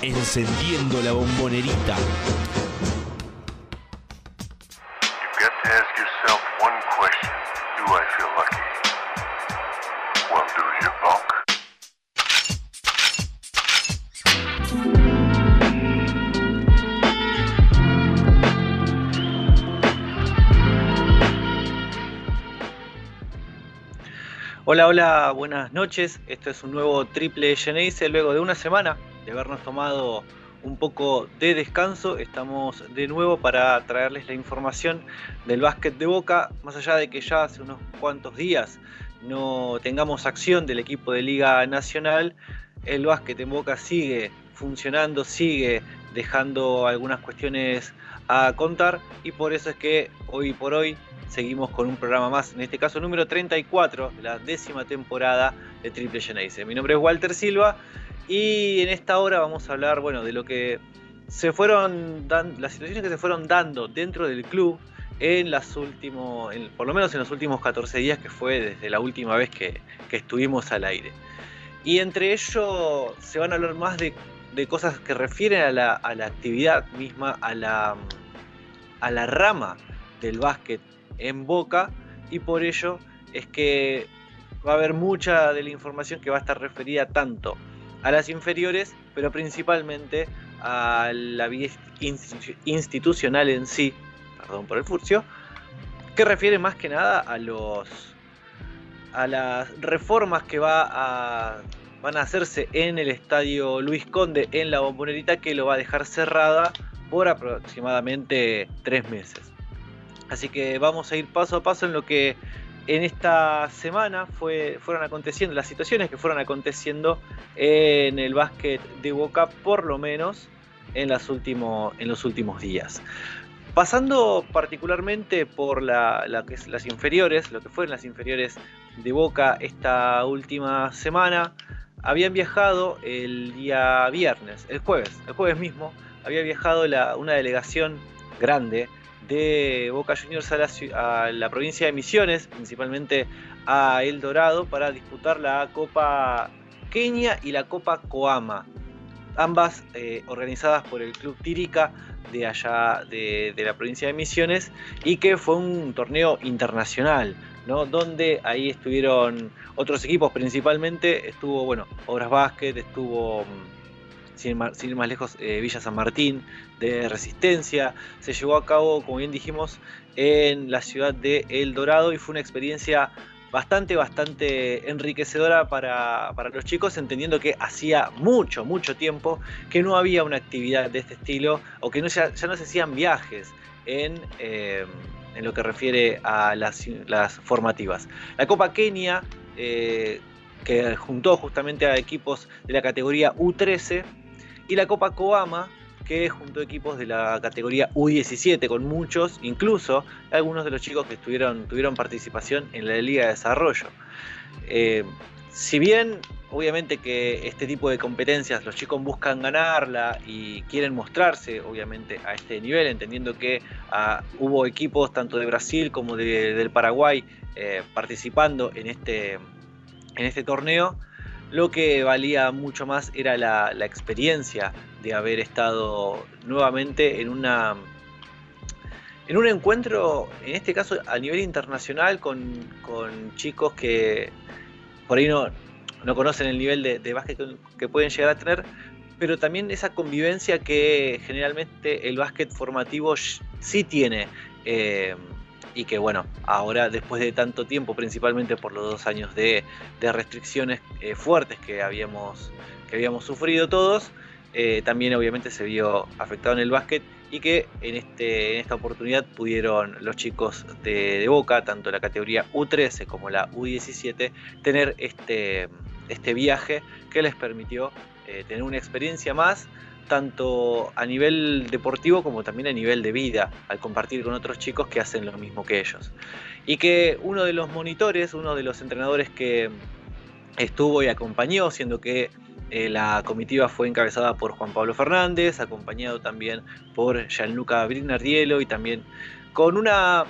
Encendiendo la bombonerita. Hola, hola, buenas noches. Esto es un nuevo triple Geneise. Luego de una semana de habernos tomado un poco de descanso, estamos de nuevo para traerles la información del básquet de Boca. Más allá de que ya hace unos cuantos días no tengamos acción del equipo de Liga Nacional, el básquet en Boca sigue funcionando, sigue dejando algunas cuestiones a contar y por eso es que hoy por hoy seguimos con un programa más, en este caso número 34 de la décima temporada de Triple Geneise. Mi nombre es Walter Silva y en esta hora vamos a hablar, bueno, de lo que se fueron dando, las situaciones que se fueron dando dentro del club en las últimos, por lo menos en los últimos 14 días que fue desde la última vez que, estuvimos al aire. Y entre ellos se van a hablar más de, cosas que refieren a la, a la actividad misma, a la, a la rama del básquet en Boca y por ello es que va a haber mucha de la información que va a estar referida tanto a las inferiores, pero principalmente a la vida institucional en sí, perdón por el furcio, que refiere más que nada a los a las reformas que va a, van a hacerse en el estadio Luis Conde en la bombonerita que lo va a dejar cerrada por aproximadamente tres meses. Así que vamos a ir paso a paso en lo que en esta semana fue, fueron aconteciendo, las situaciones que fueron aconteciendo en el básquet de Boca, por lo menos en, los últimos días. Pasando particularmente por las inferiores, lo que fueron las inferiores de Boca esta última semana, habían viajado el día viernes, el jueves, el jueves mismo, había viajado una delegación grande de Boca Juniors a la, provincia de Misiones, principalmente a El Dorado, para disputar la Copa Kenia y la Copa Coama, ambas eh, organizadas por el Club Tírica de allá de, la provincia de Misiones y que fue un torneo internacional, ¿no? donde ahí estuvieron otros equipos, principalmente estuvo, bueno, Obras Básquet, estuvo sin, ir más lejos, eh, Villa San Martín, de Resistencia. Se llevó a cabo, como bien dijimos, en la ciudad de El Dorado y fue una experiencia bastante, bastante enriquecedora para, los chicos, entendiendo que hacía mucho, mucho tiempo que no había una actividad de este estilo o que no, ya, no se hacían viajes en, eh, en lo que refiere a las, formativas. La Copa Kenia, eh, que juntó justamente a equipos de la categoría U13, y la Copa Coama, que juntó equipos de la categoría U17 con muchos, incluso algunos de los chicos que estuvieron, tuvieron participación en la Liga de Desarrollo. Eh, si bien obviamente que este tipo de competencias los chicos buscan ganarla y quieren mostrarse obviamente a este nivel, entendiendo que ah, hubo equipos tanto de Brasil como del Paraguay eh, participando en este, en este torneo, lo que valía mucho más era la, experiencia de haber estado nuevamente en una en un encuentro, en este caso a nivel internacional, con, chicos que por ahí no, no conocen el nivel de, básquet que, pueden llegar a tener, pero también esa convivencia que generalmente el básquet formativo sí tiene. Eh, y que bueno, ahora después de tanto tiempo, principalmente por los dos años de, restricciones eh, fuertes que habíamos, que habíamos sufrido todos, eh, también obviamente se vio afectado en el básquet y que en, este, en esta oportunidad pudieron los chicos de, Boca, tanto la categoría U13 como la U17, tener este, este viaje que les permitió eh, tener una experiencia más tanto a nivel deportivo como también a nivel de vida, al compartir con otros chicos que hacen lo mismo que ellos. Y que uno de los monitores, uno de los entrenadores que estuvo y acompañó, siendo que eh, la comitiva fue encabezada por Juan Pablo Fernández, acompañado también por Gianluca Brignardielo y también con una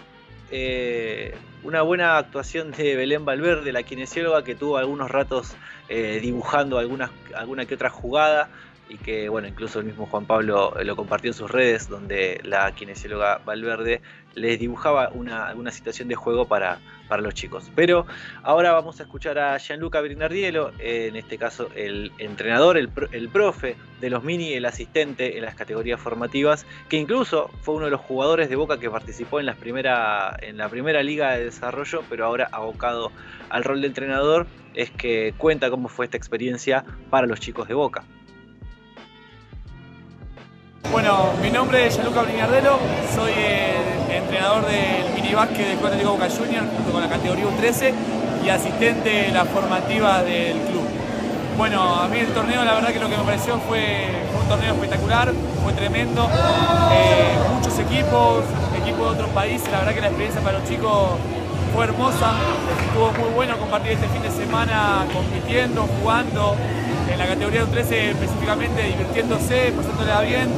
eh, una buena actuación de Belén Valverde, la kinesióloga que tuvo algunos ratos eh, dibujando algunas, alguna que otra jugada y que, bueno, incluso el mismo Juan Pablo lo compartió en sus redes, donde la kinesióloga Valverde les dibujaba una, situación de juego para, para los chicos. Pero ahora vamos a escuchar a Gianluca Brinardielo, en este caso el entrenador, el, el, profe de los mini, el asistente en las categorías formativas, que incluso fue uno de los jugadores de Boca que participó en, las primera, en la primera liga de desarrollo, pero ahora abocado al rol de entrenador, es que cuenta cómo fue esta experiencia para los chicos de Boca. Bueno, mi nombre es Gianluca Brignardelo, soy el entrenador del minibásquet del Club Atlético Boca Juniors junto con la categoría U13 y asistente de la formativa del club. Bueno, a mí el torneo la verdad que lo que me pareció fue, un torneo espectacular, fue tremendo, eh, muchos equipos, equipos de otros países, la verdad que la experiencia para los chicos fue hermosa, estuvo muy bueno compartir este fin de semana compitiendo, jugando, en la categoría U13 específicamente divirtiéndose, pasándola bien.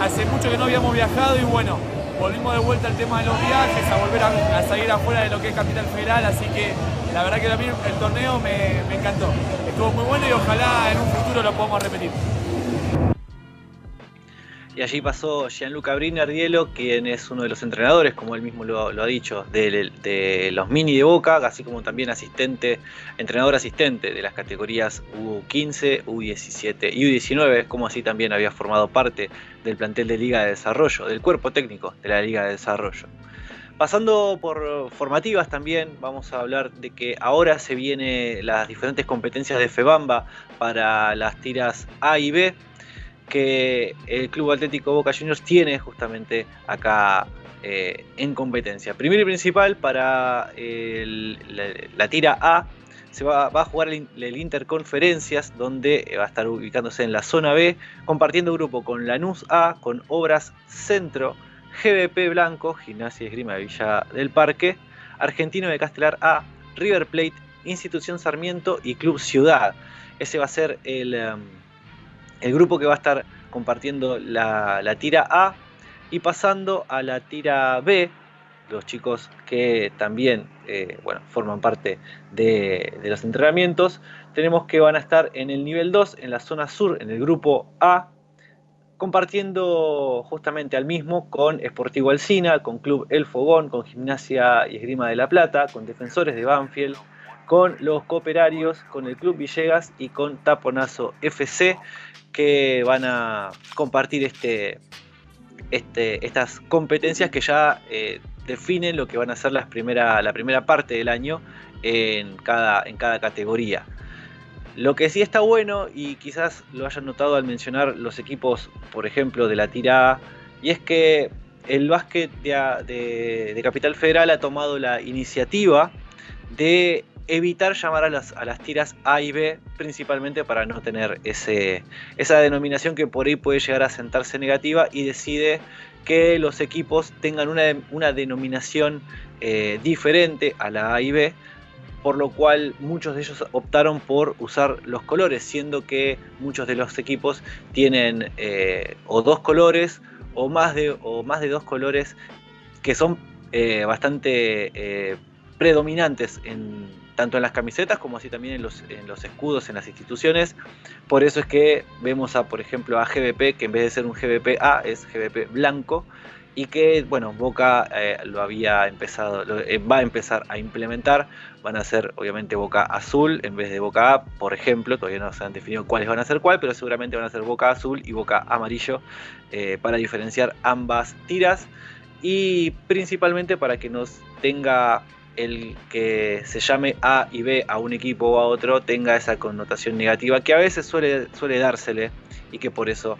Hace mucho que no habíamos viajado y bueno, volvimos de vuelta al tema de los viajes, a volver a, salir afuera de lo que es Capital Federal, así que la verdad que mí el torneo me encantó. Estuvo muy bueno y ojalá en un futuro lo podamos repetir. Y allí pasó Gianluca Brinardielo, quien es uno de los entrenadores, como él mismo lo, ha dicho, de, los mini de Boca, así como también asistente, entrenador asistente de las categorías U15, U17 y U19, como así también había formado parte del plantel de Liga de Desarrollo, del cuerpo técnico de la Liga de Desarrollo. Pasando por formativas también, vamos a hablar de que ahora se vienen las diferentes competencias de FEBAMBA para las tiras A y B que el Club Atlético Boca Juniors tiene justamente acá eh, en competencia. Primero y principal, para la, tira A, se va, a jugar el, Interconferencias, donde va a estar ubicándose en la zona B, compartiendo grupo con Lanús A, con Obras Centro, GBP Blanco, Gimnasia y Esgrima de Villa del Parque, Argentino de Castelar A, River Plate, Institución Sarmiento y Club Ciudad. Ese va a ser el... Um, el grupo que va a estar compartiendo la, tira A y pasando a la tira B, los chicos que también eh, forman parte de, los entrenamientos, tenemos que van a estar en el nivel 2, en la zona sur, en el grupo A, compartiendo justamente al mismo con Sportivo Alcina, con Club El Fogón, con Gimnasia y Esgrima de la Plata, con Defensores de Banfield, con los Cooperarios, con el Club Villegas y con Taponazo FC que van a compartir este, este, estas competencias que ya eh, definen lo que van a ser las primera, la primera parte del año en cada, en cada categoría. Lo que sí está bueno, y quizás lo hayan notado al mencionar los equipos, por ejemplo, de la tira y es que el básquet de Capital Federal ha tomado la iniciativa de evitar llamar a las, a las tiras A y B, principalmente para no tener ese, esa denominación que por ahí puede llegar a sentarse negativa y decide que los equipos tengan una, una denominación eh, diferente a la A y B, por lo cual muchos de ellos optaron por usar los colores, siendo que muchos de los equipos tienen eh, o dos colores o más de, o más de dos colores que son eh, bastante predominantes en, tanto en las camisetas como así también en los, escudos en las instituciones. Por eso es que vemos a, por ejemplo, a GBP, que en vez de ser un GBP A es GBP blanco, y que, bueno, Boca eh, lo había empezado, eh, va a empezar a implementar. Van a ser, obviamente, Boca azul en vez de Boca A, por ejemplo. Todavía no se han definido cuáles van a ser cuál, pero seguramente van a ser Boca azul y Boca amarillo eh, para diferenciar ambas tiras y principalmente para que nos tenga el que se llame A y B a un equipo o a otro tenga esa connotación negativa que a veces suele, suele dársele y que por eso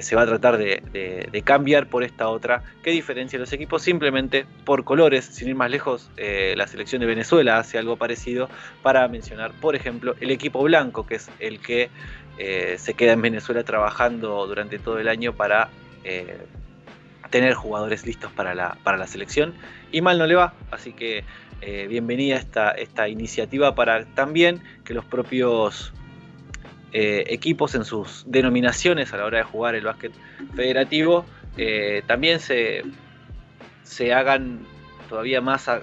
se va a tratar de, cambiar por esta otra que diferencia los equipos simplemente por colores. Sin ir más lejos, eh, la selección de Venezuela hace algo parecido para mencionar, por ejemplo, el equipo blanco, que es el que eh, se queda en Venezuela trabajando durante todo el año para eh, tener jugadores listos para la, para la selección. Y mal no le va, así que eh, bienvenida esta, esta iniciativa para también que los propios eh, equipos en sus denominaciones a la hora de jugar el básquet federativo eh, también se, se hagan todavía más a,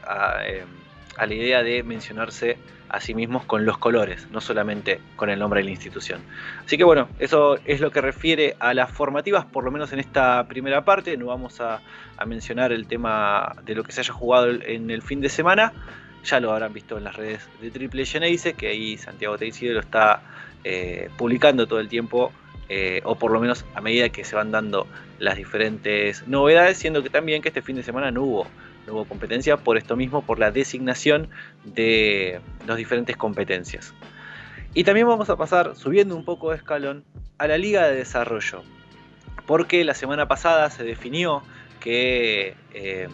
a la idea de mencionarse a sí mismos con los colores, no solamente con el nombre de la institución. Así que bueno, eso es lo que refiere a las formativas, por lo menos en esta primera parte. No vamos a, mencionar el tema de lo que se haya jugado en el fin de semana. Ya lo habrán visto en las redes de Triple Geneise, que ahí Santiago Teixeira lo está eh, publicando todo el tiempo, eh, o por lo menos a medida que se van dando las diferentes novedades, siendo que también que este fin de semana no hubo hubo competencia por esto mismo, por la designación de las diferentes competencias. Y también vamos a pasar, subiendo un poco de escalón, a la Liga de Desarrollo. Porque la semana pasada se definió que, eh,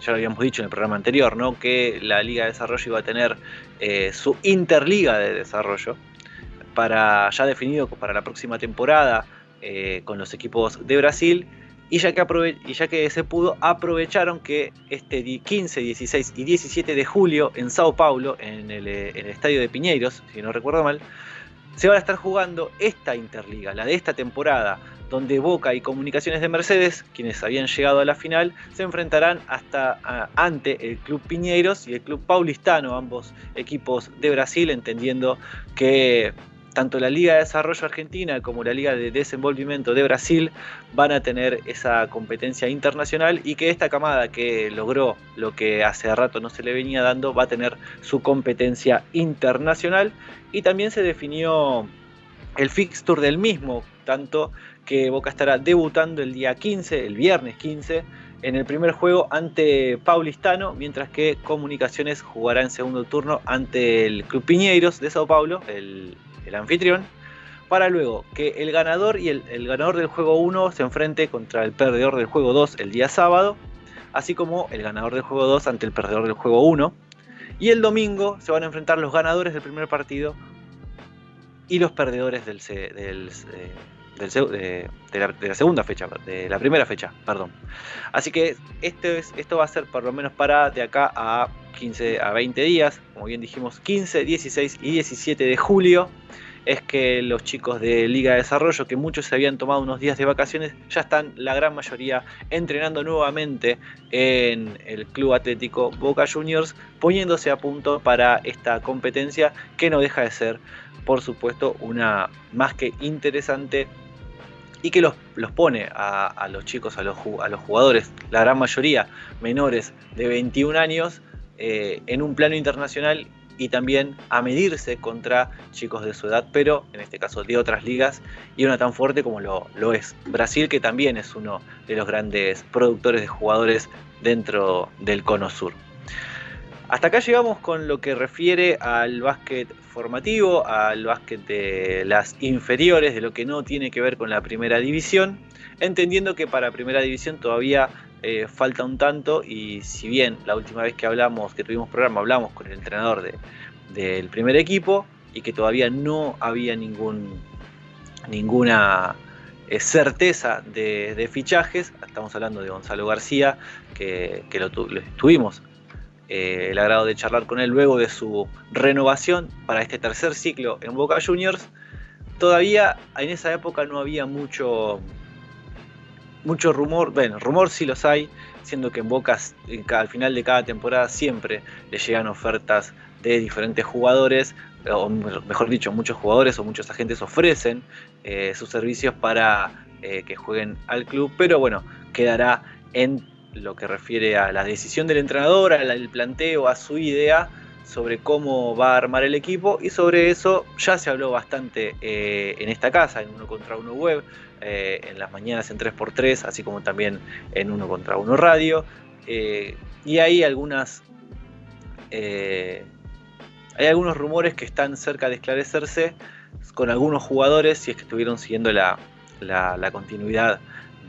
ya lo habíamos dicho en el programa anterior, ¿no? que la Liga de Desarrollo iba a tener eh, su Interliga de Desarrollo, para, ya definido para la próxima temporada eh, con los equipos de Brasil y ya, que se pudo, aprovecharon que este 15, 16 y 17 de julio en Sao Paulo, en el, eh, en el estadio de Piñeiros, si no recuerdo mal, se van a estar jugando esta Interliga, la de esta temporada, donde Boca y Comunicaciones de Mercedes, quienes habían llegado a la final, se enfrentarán hasta ante el Club Piñeiros y el Club Paulistano, ambos equipos de Brasil, entendiendo que tanto la Liga de Desarrollo Argentina como la Liga de Desenvolvimiento de Brasil van a tener esa competencia internacional y que esta camada que logró lo que hace rato no se le venía dando va a tener su competencia internacional. Y también se definió el fixture del mismo, tanto que Boca estará debutando el día 15, el viernes 15, en el primer juego ante Paulistano, mientras que Comunicaciones jugará en segundo turno ante el Club Piñeiros de Sao Paulo, el el anfitrión, para luego que el ganador y el, ganador del juego 1 se enfrente contra el perdedor del juego 2 el día sábado, así como el ganador del juego 2 ante el perdedor del juego 1. Y el domingo se van a enfrentar los ganadores del primer partido y los perdedores del, del, de, la, segunda fecha, de la primera fecha, perdón. Así que este es, esto va a ser por lo menos para de acá a 15 a 20 días, como bien dijimos, 15, 16 y 17 de julio. Es que los chicos de Liga de Desarrollo, que muchos se habían tomado unos días de vacaciones, ya están la gran mayoría entrenando nuevamente en el Club Atlético Boca Juniors, poniéndose a punto para esta competencia que no deja de ser, por supuesto, una más que interesante y que los, pone a, los chicos, a los, a los, jugadores, la gran mayoría menores de 21 años, eh, en un plano internacional y también a medirse contra chicos de su edad, pero en este caso de otras ligas, y una tan fuerte como lo, lo es Brasil, que también es uno de los grandes productores de jugadores dentro del cono sur. Hasta acá llegamos con lo que refiere al básquet formativo, al básquet de las inferiores, de lo que no tiene que ver con la primera división, entendiendo que para primera división todavía eh, falta un tanto y si bien la última vez que hablamos, que tuvimos programa, hablamos con el entrenador del primer equipo y que todavía no había ninguna eh, certeza de, fichajes, estamos hablando de Gonzalo García, que, lo, lo tuvimos eh, el agrado de charlar con él luego de su renovación para este tercer ciclo en Boca Juniors. Todavía en esa época no había mucho, mucho rumor, bueno, rumor sí los hay, siendo que en Boca al final de cada temporada siempre le llegan ofertas de diferentes jugadores, o mejor dicho, muchos jugadores o muchos agentes ofrecen eh, sus servicios para eh, que jueguen al club, pero bueno, quedará en lo que refiere a la decisión del entrenador, al planteo, a su idea sobre cómo va a armar el equipo y sobre eso ya se habló bastante eh, en esta casa, en uno contra uno web, eh, en las mañanas en 3x3, así como también en uno contra uno radio. Eh, y hay algunos rumores que están cerca de esclarecerse con algunos jugadores, si es que estuvieron siguiendo la continuidad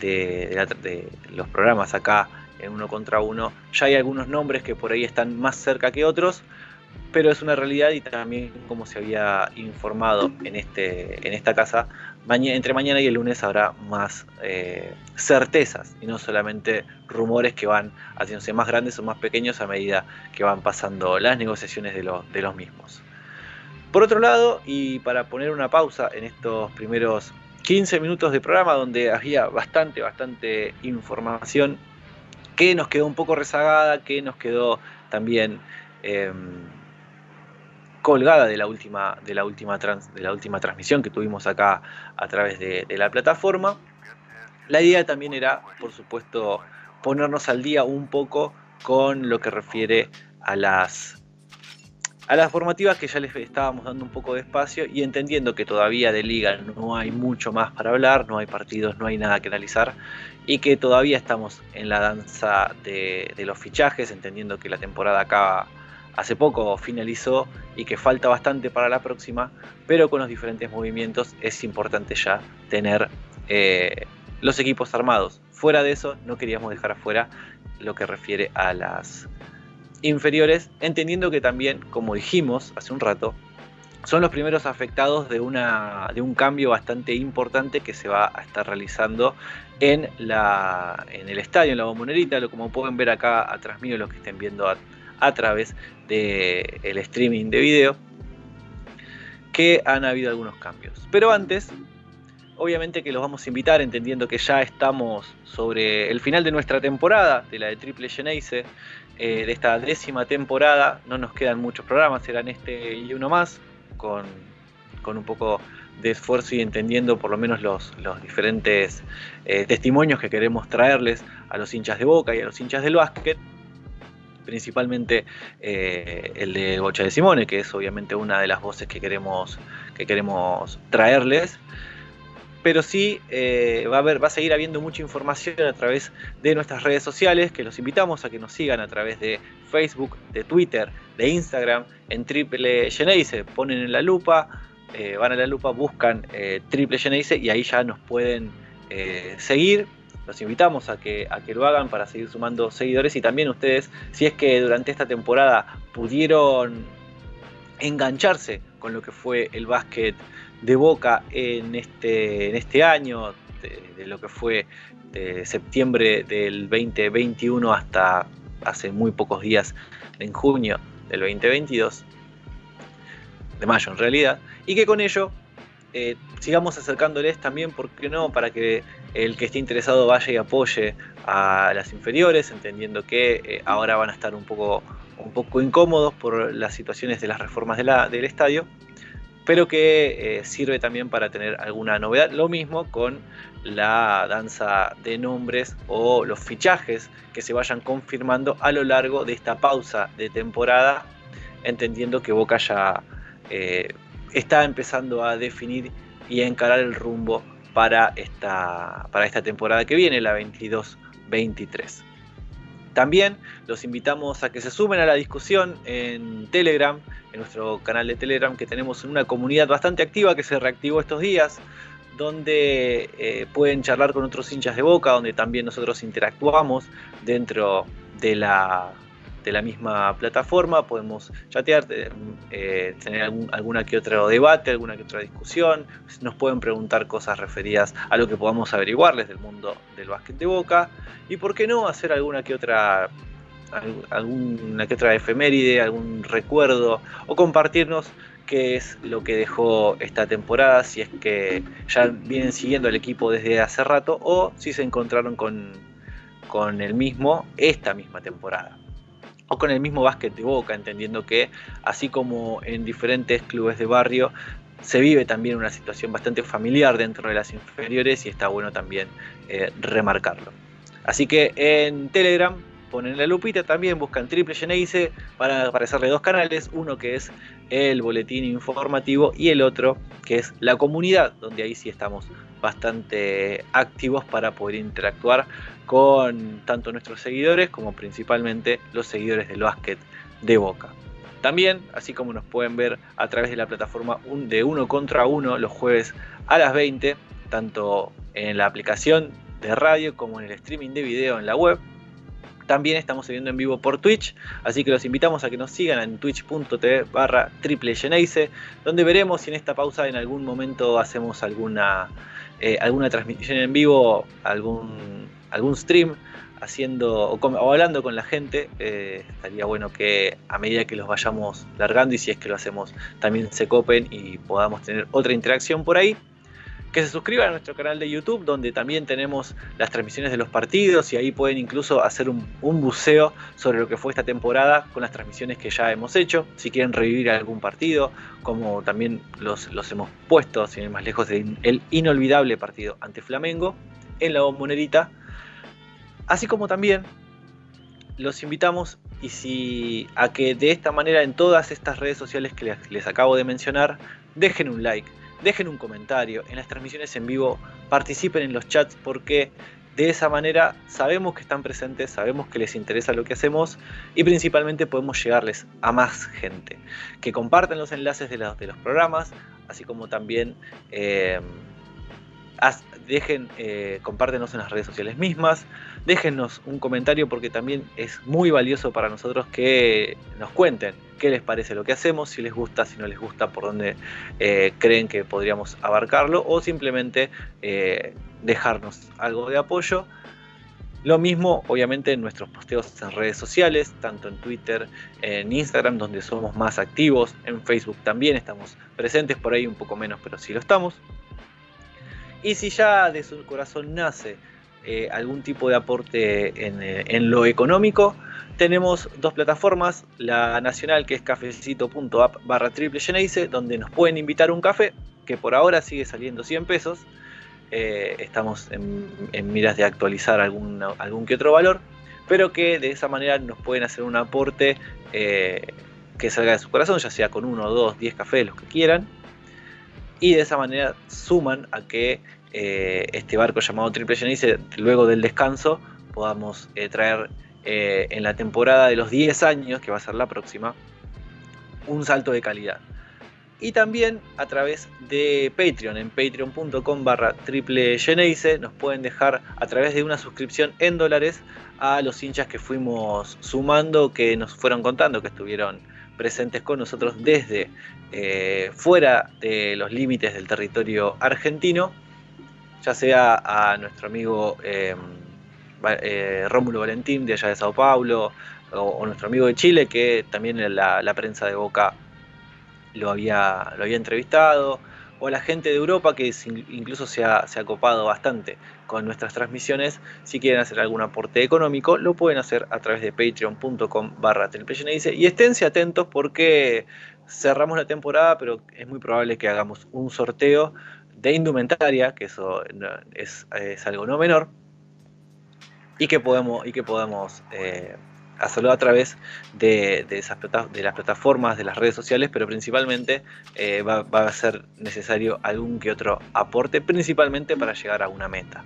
de, los programas acá en uno contra uno. Ya hay algunos nombres que por ahí están más cerca que otros, pero es una realidad y también como se había informado en, este, en esta casa, entre mañana y el lunes habrá más eh, certezas y no solamente rumores que van haciéndose más grandes o más pequeños a medida que van pasando las negociaciones de, de los mismos. Por otro lado, y para poner una pausa en estos primeros 15 minutos de programa donde había bastante, bastante información que nos quedó un poco rezagada, que nos quedó también em, colgada de la última, de la última, de la última transmisión que tuvimos acá a través de, la plataforma. La idea también era, por supuesto, ponernos al día un poco con lo que refiere a las a las formativas que ya les estábamos dando un poco de espacio y entendiendo que todavía de liga no hay mucho más para hablar, no hay partidos, no hay nada que analizar y que todavía estamos en la danza de, los fichajes, entendiendo que la temporada acaba hace poco finalizó y que falta bastante para la próxima, pero con los diferentes movimientos es importante ya tener eh, los equipos armados. Fuera de eso, no queríamos dejar afuera lo que refiere a las inferiores, entendiendo que también, como dijimos hace un rato, son los primeros afectados de, una, de un cambio bastante importante que se va a estar realizando en, la, en el estadio, en la bombonerita, lo como pueden ver acá atrás mío, los que estén viendo a, través del streaming de video, que han habido algunos cambios. Pero antes, obviamente que los vamos a invitar, entendiendo que ya estamos sobre el final de nuestra temporada, de la de Triple Geneise, eh, de esta décima temporada. No nos quedan muchos programas, serán este y uno más, con, un poco de esfuerzo y entendiendo por lo menos los, diferentes eh, testimonios que queremos traerles a los hinchas de Boca y a los hinchas del básquet principalmente eh, el de Bocha de Simone, que es obviamente una de las voces que queremos, que queremos traerles. Pero sí eh, va, a seguir habiendo mucha información a través de nuestras redes sociales, que los invitamos a que nos sigan a través de Facebook, de Twitter, de Instagram, en Triple Geneise. Ponen en la lupa, eh, van a la lupa, buscan Triple Geneise y ahí ya nos pueden seguir los invitamos a que, a que lo hagan para seguir sumando seguidores y también ustedes, si es que durante esta temporada pudieron engancharse con lo que fue el básquet de Boca en este, en este año, de, lo que fue de septiembre del 2021 hasta hace muy pocos días, en junio del 2022, de mayo en realidad, y que con ello eh, sigamos acercándoles también, ¿por qué no?, para que el que esté interesado vaya y apoye a las inferiores, entendiendo que eh, ahora van a estar un poco, un poco incómodos por las situaciones de las reformas del estadio, pero que eh, sirve también para tener alguna novedad. Lo mismo con la danza de nombres o los fichajes que se vayan confirmando a lo largo de esta pausa de temporada, entendiendo que Boca ya está empezando a definir y a encarar el rumbo para esta, para esta temporada que viene, la 22-23. También. Los invitamos a que se sumen a la discusión en Telegram, en nuestro canal de Telegram, que tenemos una comunidad bastante activa que se reactivó estos días, donde eh, pueden charlar con otros hinchas de boca, donde también nosotros interactuamos dentro de la, de la misma plataforma, podemos chatear, eh, tener algún, alguna que otro debate, alguna que otra discusión, nos pueden preguntar cosas referidas a lo que podamos averiguarles del mundo del básquet de boca y por qué no hacer alguna que otra alguna que otra efeméride, algún recuerdo o compartirnos qué es lo que dejó esta temporada, si es que ya vienen siguiendo el equipo desde hace rato o si se encontraron con, con el mismo esta misma temporada o con el mismo básquet de Boca, entendiendo que así como en diferentes clubes de barrio se vive también una situación bastante familiar dentro de las inferiores y está bueno también eh, remarcarlo. Así que en Telegram ponen la lupita también, buscan Triple Geneise para aparecerle dos canales, uno que es el boletín informativo y el otro que es la comunidad, donde ahí sí estamos bastante activos para poder interactuar con tanto nuestros seguidores como principalmente los seguidores del básquet de Boca. También, así como nos pueden ver a través de la plataforma de uno contra uno los jueves a las 20, tanto en la aplicación de radio como en el streaming de video en la web. También estamos saliendo en vivo por Twitch, así que los invitamos a que nos sigan en twitch.tv barra donde veremos si en esta pausa en algún momento hacemos alguna, eh, alguna transmisión en vivo, algún algún stream haciendo o, hablando con la gente. Eh, estaría bueno que a medida que los vayamos largando y si es que lo hacemos también se copen y podamos tener otra interacción por ahí. Que se suscriban a nuestro canal de YouTube, donde también tenemos las transmisiones de los partidos y ahí pueden incluso hacer un, buceo sobre lo que fue esta temporada con las transmisiones que ya hemos hecho. Si quieren revivir algún partido, como también los, los hemos puesto, sin ir más lejos, el inolvidable partido ante Flamengo en la bombonerita. Así como también los invitamos y si a que de esta manera en todas estas redes sociales que les acabo de mencionar, dejen un like dejen un comentario, en las transmisiones en vivo participen en los chats porque de esa manera sabemos que están presentes, sabemos que les interesa lo que hacemos y principalmente podemos llegarles a más gente. Que compartan los enlaces de, los, de los programas, así como también eh, dejen, eh, compártenos en las redes sociales mismas, déjennos un comentario porque también es muy valioso para nosotros que nos cuenten qué les parece lo que hacemos, si les gusta, si no les gusta, por dónde eh, creen que podríamos abarcarlo o simplemente eh, dejarnos algo de apoyo. Lo mismo, obviamente, en nuestros posteos en redes sociales, tanto en Twitter, en Instagram, donde somos más activos, en Facebook también estamos presentes, por ahí un poco menos, pero sí lo estamos. Y si ya de su corazón nace eh, algún tipo de aporte eh, en, lo económico, tenemos dos plataformas, la nacional que es cafecito.app barra triple donde nos pueden invitar un café, que por ahora sigue saliendo 100 pesos. Eh, estamos en, miras de actualizar algún, algún que otro valor, pero que de esa manera nos pueden hacer un aporte que salga de su corazón, ya sea con uno, dos, diez cafés, los que quieran y de esa manera suman a que eh, este barco llamado Triple Genice, luego del descanso, podamos eh, traer eh, en la temporada de los 10 años, que va a ser la próxima, un salto de calidad. Y también a través de Patreon, en patreon.com barra triple nos pueden dejar a través de una suscripción en dólares a los hinchas que fuimos sumando, que nos fueron contando que estuvieron presentes con nosotros desde eh, fuera de los límites del territorio argentino, ya sea a nuestro amigo eh, eh, Rómulo Valentín de allá de Sao Paulo, o, nuestro amigo de Chile, que también la, la prensa de Boca lo había, lo había entrevistado, o la gente de Europa que incluso se ha, se ha copado bastante con nuestras transmisiones, si quieren hacer algún aporte económico, lo pueden hacer a través de patreon.com barra y esténse atentos porque cerramos la temporada, pero es muy probable que hagamos un sorteo de indumentaria, que eso es, algo no menor, y que podemos, y que podamos eh, hacerlo a través de, esas las plataformas, de las redes sociales, pero principalmente eh, va, a ser necesario algún que otro aporte, principalmente para llegar a una meta.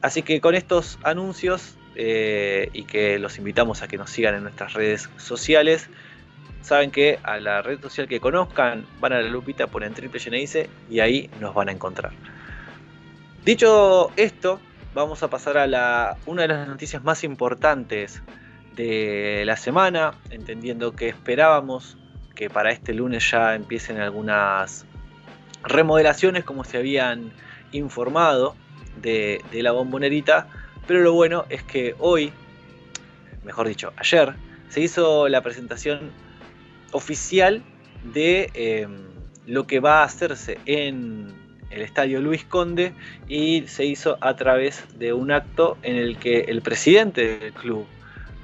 Así que con estos anuncios eh, y que los invitamos a que nos sigan en nuestras redes sociales, saben que a la red social que conozcan van a la lupita, ponen triple Geneice y ahí nos van a encontrar. Dicho esto, vamos a pasar a la, una de las noticias más importantes de la semana, entendiendo que esperábamos que para este lunes ya empiecen algunas remodelaciones como se habían informado de, la bombonerita, pero lo bueno es que hoy, mejor dicho, ayer, se hizo la presentación oficial de eh, lo que va a hacerse en el estadio Luis Conde y se hizo a través de un acto en el que el presidente del club,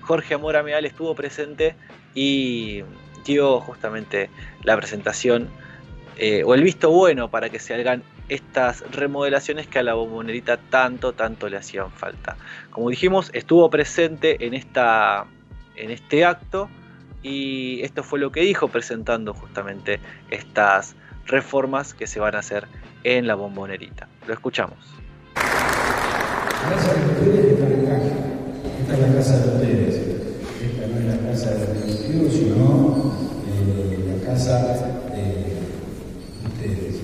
Jorge Amora Meal, estuvo presente y dio justamente la presentación eh, o el visto bueno para que se hagan estas remodelaciones que a la bombonerita tanto, tanto le hacían falta. Como dijimos, estuvo presente en, esta, en este acto y esto fue lo que dijo presentando justamente estas reformas que se van a hacer en la bombonerita. Lo escuchamos. Gracias a ustedes. Esta es la casa de ustedes. Esta no es la casa de los directivos, sino eh, la casa de ustedes.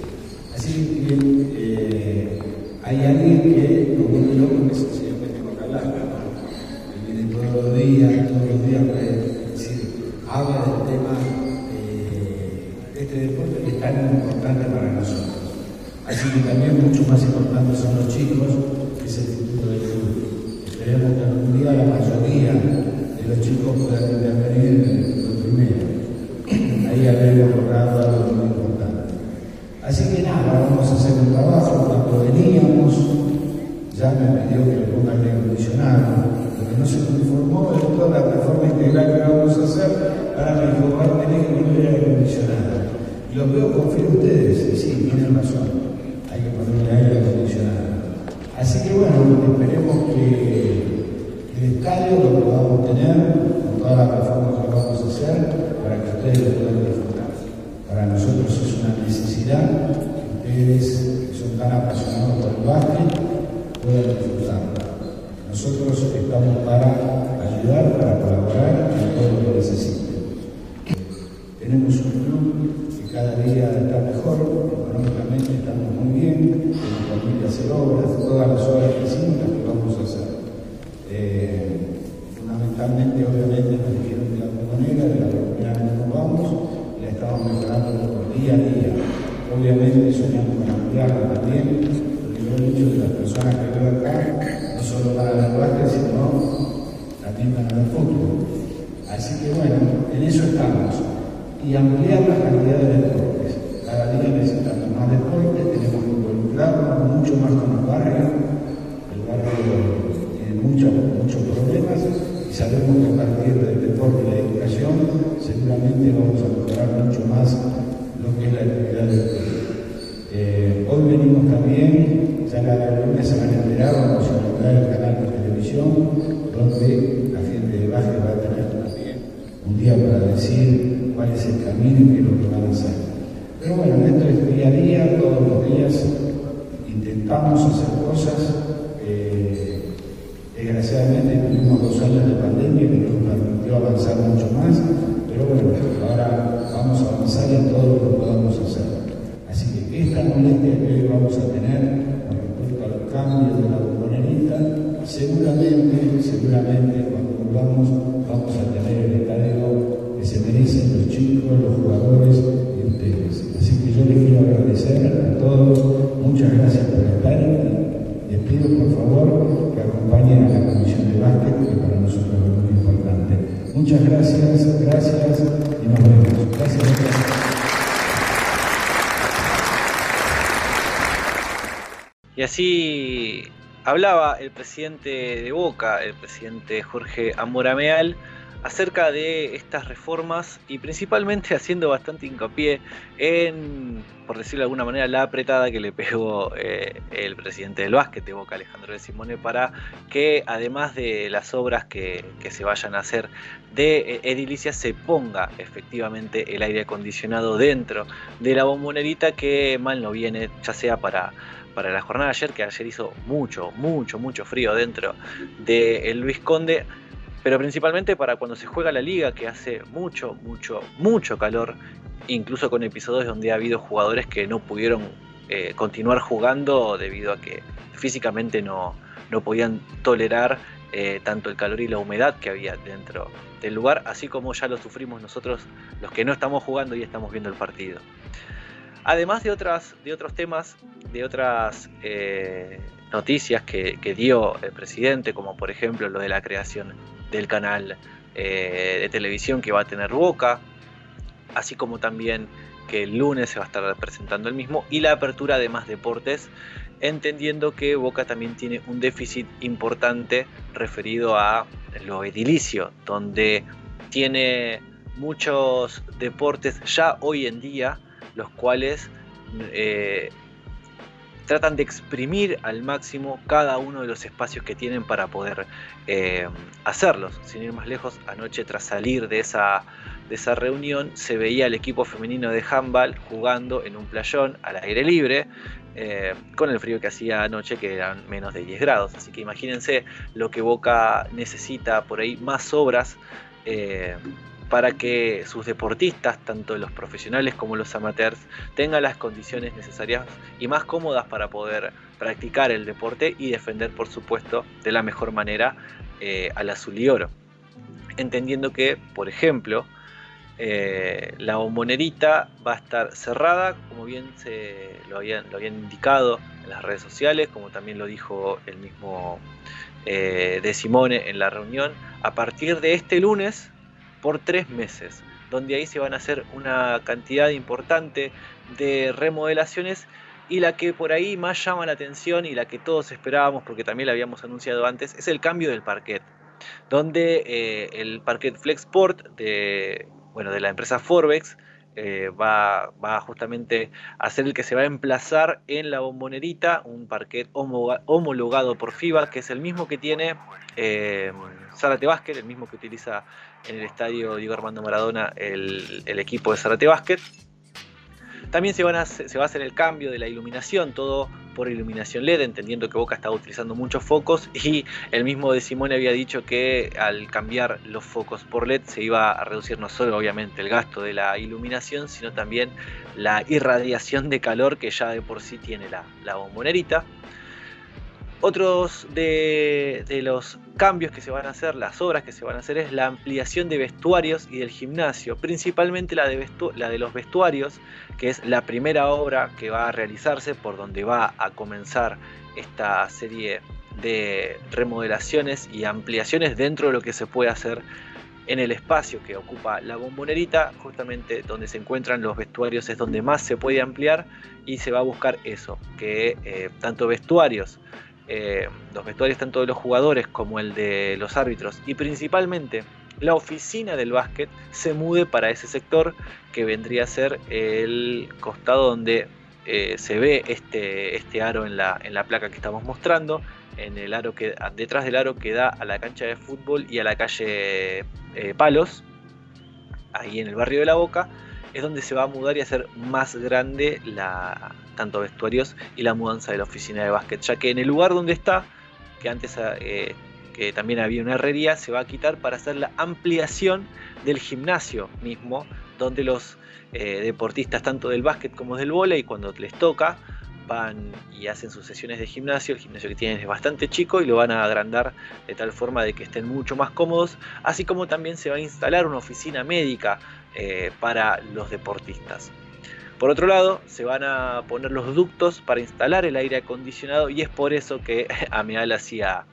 Así que eh, hay alguien que lo vuelve loco, que es el señor Calá, que viene todos los días, todos los días decir, habla del tema este deporte que es tan importante para nosotros. Así que también mucho más importantes son los chicos, que es el futuro del club. Esperemos que algún día la mayoría de los chicos puedan intervenir en lo primero. Ahí habremos logrado algo muy importante. Así que nada, vamos a hacer un trabajo. Cuando veníamos, ya me pidió que le ponga el acondicionado. Lo que no se conformó es toda la reforma integral que vamos a hacer. Ahora me dijo, va a tener que poner aire acondicionado. Lo veo con fe ustedes, y sí, tienen razón. Hay que ponerle aire acondicionado. Así que bueno, esperemos que el estadio lo podamos tener con todas las reformas que vamos a hacer para que ustedes lo puedan disfrutar. Para nosotros es una necesidad que ustedes, que son tan apasionados por el básquet, puedan disfrutarlo. Nosotros estamos para ayudar, para colaborar en todo lo que necesiten. Tenemos un club cada día está mejor, económicamente estamos muy bien, tenemos familia hacer obras, todas las obras que hicimos las que vamos a hacer. Eh, fundamentalmente, obviamente, nos dijeron de la comunera, de la comunidad que nos vamos, la estamos mejorando por día a día. Obviamente soñamos con ampliarla también, porque yo he dicho que las personas que veo acá no solo van a ver básquet, sino también van a ver fútbol. Así que bueno, en eso estamos y ampliar la cantidad de deportes. Cada día necesitamos más deportes, tenemos que involucrarnos mucho más con el barrio. El barrio tiene muchos, muchos problemas y sabemos que a partir del deporte y la educación seguramente vamos a mejorar mucho más lo que es la actividad club. Eh, hoy venimos también, ya la lunes se van a vamos a el canal de televisión donde la gente de básquet va a tener también un día para decir y qué es lo que van a hacer. Pero bueno, esto es día a día, todos los días intentamos hacer cosas. Eh, desgraciadamente tuvimos dos años de pandemia que nos permitió avanzar mucho más, acompañen a la comisión de básquet, que para nosotros es muy importante. Muchas gracias, gracias y nos vemos. Gracias. gracias. Y así hablaba el presidente de Boca, el presidente Jorge Amorameal, acerca de estas reformas y principalmente haciendo bastante hincapié en, por decirlo de alguna manera, la apretada que le pegó eh, el presidente del básquet de Boca, Alejandro de Simone, para que además de las obras que, que se vayan a hacer de eh, edilicia se ponga efectivamente el aire acondicionado dentro de la bombonerita que mal no viene, ya sea para para la jornada de ayer, que ayer hizo mucho, mucho, mucho frío dentro de el Luis Conde, pero principalmente para cuando se juega la liga, que hace mucho, mucho, mucho calor, incluso con episodios donde ha habido jugadores que no pudieron eh, continuar jugando debido a que físicamente no, no podían tolerar eh, tanto el calor y la humedad que había dentro del lugar, así como ya lo sufrimos nosotros los que no estamos jugando y estamos viendo el partido. Además de, otras, de otros temas, de otras eh, noticias que, que, dio el presidente, como por ejemplo lo de la creación del canal eh, de televisión que va a tener Boca, así como también que el lunes se va a estar presentando el mismo, y la apertura de más deportes, entendiendo que Boca también tiene un déficit importante referido a lo edilicio, donde tiene muchos deportes ya hoy en día los cuales eh, tratan de exprimir al máximo cada uno de los espacios que tienen para poder eh, hacerlos. Sin ir más lejos, anoche tras salir de esa, de esa reunión se veía al equipo femenino de handball jugando en un playón al aire libre. Eh, con el frío que hacía anoche, que eran menos de 10 grados. Así que imagínense lo que Boca necesita por ahí, más obras eh, para que sus deportistas, tanto los profesionales como los amateurs, tengan las condiciones necesarias y más cómodas para poder practicar el deporte y defender, por supuesto, de la mejor manera eh, al azul y oro. Entendiendo que, por ejemplo, eh, la bombonerita va a estar cerrada, como bien se lo habían, indicado en las redes sociales, como también lo dijo el mismo eh, De Simone en la reunión, a partir de este lunes por tres meses. donde ahí se van a hacer una cantidad importante de remodelaciones y la que por ahí más llama la atención y la que todos esperábamos, porque también la habíamos anunciado antes, es el cambio del parquet, donde eh, el parquet Flexport de, bueno, de la empresa Forbex eh, va, justamente a ser el que se va a emplazar en la bombonerita, un parquet homologado por FIBA, que es el mismo que tiene eh, el mismo que utiliza en el estadio Diego Armando Maradona el, equipo de Zárate Basket. También se va a hacer el cambio de la iluminación, todo por iluminación LED, entendiendo que Boca estaba utilizando muchos focos y el mismo de Simone había dicho que al cambiar los focos por LED se iba a reducir no solo obviamente el gasto de la iluminación, sino también la irradiación de calor que ya de por sí tiene la, la bombonerita. Otros de, los cambios que se van a hacer, las obras que se van a hacer, es la ampliación de vestuarios y del gimnasio, principalmente la de, los vestuarios, que es la primera obra que va a realizarse, por donde va a comenzar esta serie de remodelaciones y ampliaciones dentro de lo que se puede hacer en el espacio que ocupa la bombonerita, justamente donde se encuentran los vestuarios es donde más se puede ampliar y se va a buscar eso, que eh, tanto vestuarios eh, los vestuarios tanto de los jugadores como el de los árbitros. Y principalmente la oficina del básquet se mude para ese sector que vendría a ser el costado donde eh, se ve este, este aro en la, en la placa que estamos mostrando, en el aro que detrás del aro que da a la cancha de fútbol y a la calle eh, Palos, ahí en el barrio de la Boca, es donde se va a mudar y hacer más grande la, tanto vestuarios y la mudanza de la oficina de básquet, ya que en el lugar donde está, que antes eh, que también había una herrería, se va a quitar para hacer la ampliación del gimnasio mismo, donde los eh, deportistas tanto del básquet como del vóley, cuando les toca, van y hacen sus sesiones de gimnasio. El gimnasio que tienen es bastante chico y lo van a agrandar de tal forma de que estén mucho más cómodos, así como también se va a instalar una oficina médica eh, para los deportistas. Por otro lado, se van a poner los ductos para instalar el aire acondicionado y es por eso que Ameal hacía,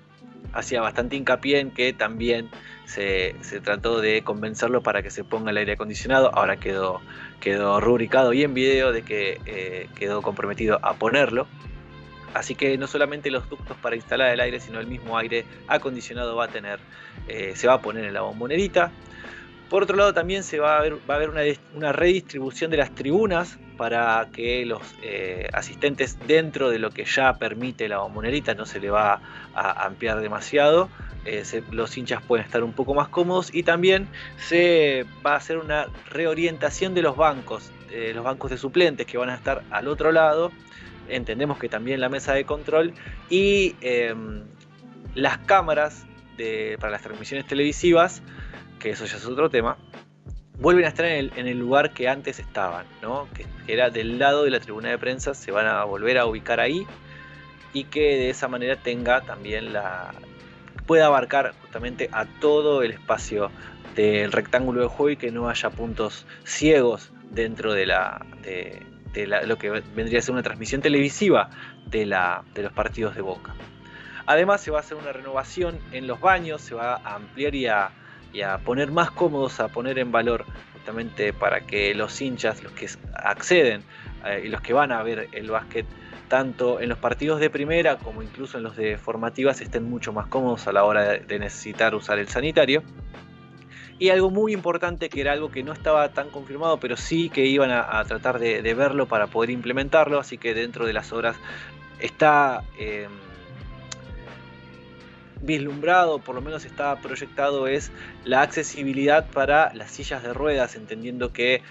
hacía bastante hincapié en que también se, trató de convencerlo para que se ponga el aire acondicionado. Ahora quedó, quedó rubricado y en video de que eh, quedó comprometido a ponerlo. Así que no solamente los ductos para instalar el aire, sino el mismo aire acondicionado va a tener, eh, se va a poner en la bombonerita. Por otro lado, también se va a haber una, redistribución de las tribunas para que los eh, asistentes dentro de lo que ya permite la bombonerita no se le va a ampliar demasiado. Eh, los hinchas pueden estar un poco más cómodos y también se va a hacer una reorientación de los bancos, los bancos de suplentes que van a estar al otro lado. Entendemos que también la mesa de control y em, las cámaras para las transmisiones televisivas que eso ya es otro tema, vuelven a estar en el, lugar que antes estaban, ¿no? que, era del lado de la tribuna de prensa, se van a volver a ubicar ahí y que de esa manera tenga también la pueda abarcar justamente a todo el espacio del rectángulo de juego y que no haya puntos ciegos dentro de la de, lo que vendría a ser una transmisión televisiva de, la, de los partidos de Boca. Además se va a hacer una renovación en los baños, se va a ampliar y a y a poner más cómodos, a poner en valor justamente para que los hinchas, los que acceden eh, y los que van a ver el básquet, tanto en los partidos de primera como incluso en los de formativas, estén mucho más cómodos a la hora de, necesitar usar el sanitario. Y algo muy importante que era algo que no estaba tan confirmado, pero sí que iban a, tratar de, verlo para poder implementarlo, así que dentro de las horas está... Eh, vislumbrado, por lo menos está proyectado, es la accesibilidad para las sillas de ruedas, entendiendo que eh,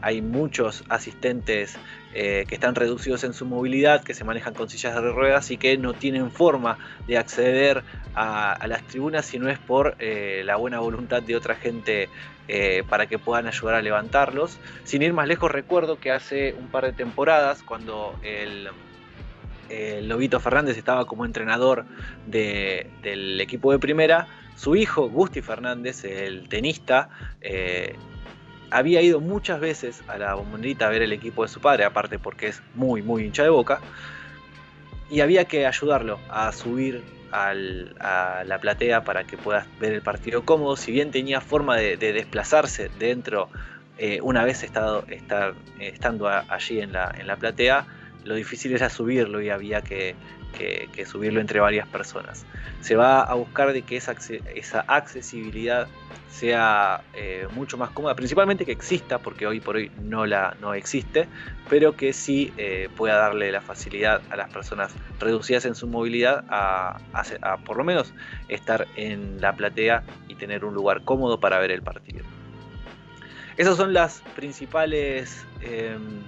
hay muchos asistentes eh, que están reducidos en su movilidad, que se manejan con sillas de ruedas y que no tienen forma de acceder a, las tribunas si no es por eh, la buena voluntad de otra gente para que puedan ayudar a levantarlos. Sin ir más lejos, recuerdo que hace un par de temporadas, cuando el eh, Lobito Fernández estaba como entrenador del equipo de primera, su hijo, Gusti Fernández, el tenista, eh, había ido muchas veces a la bombonerita a ver el equipo de su padre, aparte porque es muy, muy hincha de boca, y había que ayudarlo a subir a la platea para que puedas ver el partido cómodo. Si bien tenía forma de, desplazarse dentro eh, una vez estado, estar, estando allí en la, en la platea, lo difícil era subirlo y había que, subirlo entre varias personas. Se va a buscar de que esa, esa accesibilidad sea eh, mucho más cómoda, principalmente que exista, porque hoy por hoy no, la, no existe, pero que sí eh, pueda darle la facilidad a las personas reducidas en su movilidad a, por lo menos estar en la platea y tener un lugar cómodo para ver el partido. Esas son las principales em,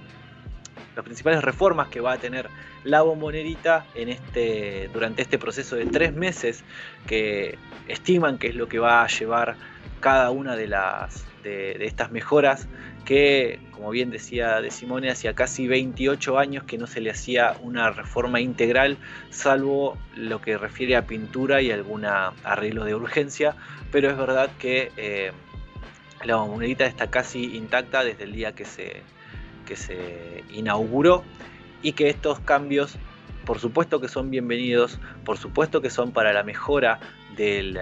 las principales reformas que va a tener la bombonerita en este, durante este proceso de tres meses que estiman que es lo que va a llevar cada una de, las, de, estas mejoras que, como bien decía de Simone, hacía casi 28 años que no se le hacía una reforma integral, salvo lo que refiere a pintura y algún arreglo de urgencia, pero es verdad que eh, la bombonerita está casi intacta desde el día que se, que se inauguró y que estos cambios por supuesto que son bienvenidos, por supuesto que son para la mejora de,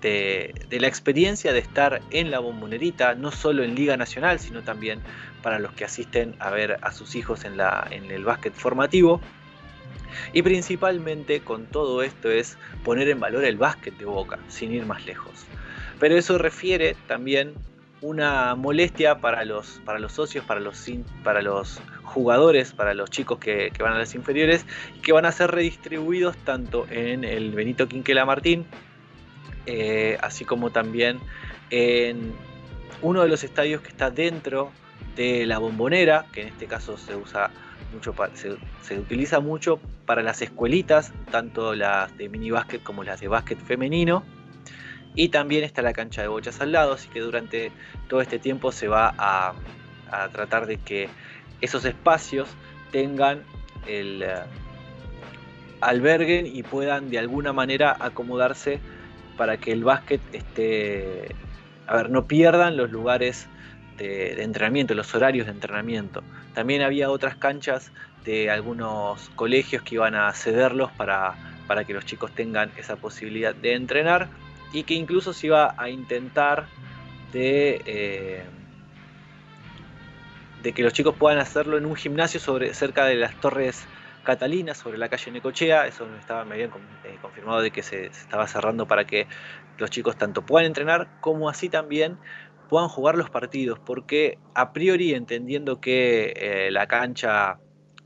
de, la experiencia de estar en la bombonerita, no solo en Liga Nacional, sino también para los que asisten a ver a sus hijos en, en el básquet formativo. Y principalmente con todo esto es poner en valor el básquet de Boca, sin ir más lejos. Pero eso refiere también una molestia para los, para los socios, para los, para los jugadores, para los chicos que, van a las inferiores, que van a ser redistribuidos tanto en el Benito Quinquela Martín, eh, así como también en uno de los estadios que está dentro de la bombonera, que en este caso se usa mucho se, utiliza mucho para las escuelitas, tanto las de mini básquet como las de básquet femenino. Y también está la cancha de bochas al lado, así que durante todo este tiempo se va a, tratar de que esos espacios tengan el eh, alberguen y puedan de alguna manera acomodarse para que el básquet esté, a ver, no pierdan los lugares de, entrenamiento, los horarios de entrenamiento. También había otras canchas de algunos colegios que iban a cederlos para, para que los chicos tengan esa posibilidad de entrenar y que incluso se iba a intentar de, eh, de que los chicos puedan hacerlo en un gimnasio sobre, cerca de las Torres Catalinas, sobre la calle Necochea. Eso me, estaba, me habían eh, confirmado de que se, estaba cerrando para que los chicos tanto puedan entrenar como así también puedan jugar los partidos, porque a priori entendiendo que eh, la cancha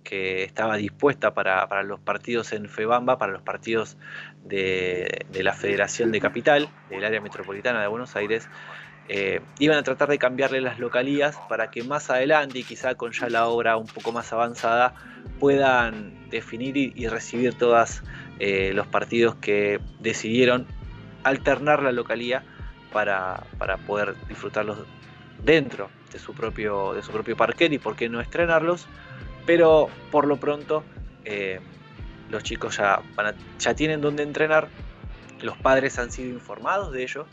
que estaba dispuesta para, para, los partidos en Febamba, para los partidos de, la Federación de Capital, del área metropolitana de Buenos Aires, eh, iban a tratar de cambiarle las localías para que más adelante y quizá con ya la obra un poco más avanzada puedan definir y, recibir todos eh, los partidos que decidieron alternar la localía para, poder disfrutarlos dentro de su propio de su propio parquet y por qué no estrenarlos pero por lo pronto eh, los chicos ya, tienen donde entrenar, los padres han sido informados de ello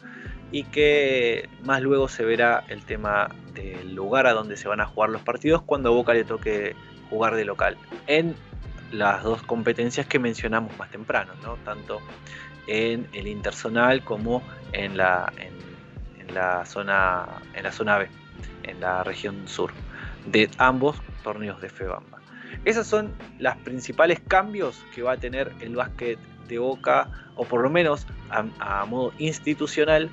y que más luego se verá el tema del lugar a donde se van a jugar los partidos cuando a Boca le toque jugar de local en las dos competencias que mencionamos más temprano, ¿no? tanto en el intersonal como en la, en, la zona en la zona B, en la región sur, de ambos torneos de FEBAMBA. Esos son los principales cambios que va a tener el básquet de Boca, o por lo menos a, modo institucional,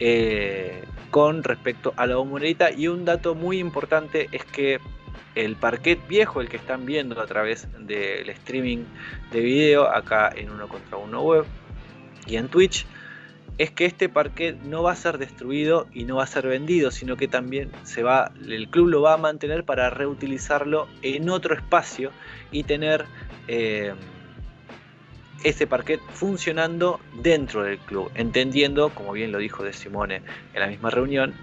eh, con respecto a la bombonera. Y un dato muy importante es que el parquet viejo, el que están viendo a través del streaming de video acá en uno contra uno web y en Twitch, es que este parquet no va a ser destruido y no va a ser vendido, sino que también se va, el club lo va a mantener para reutilizarlo en otro espacio y tener eh, ese parquet funcionando dentro del club, entendiendo, como bien lo dijo De Simone en la misma reunión,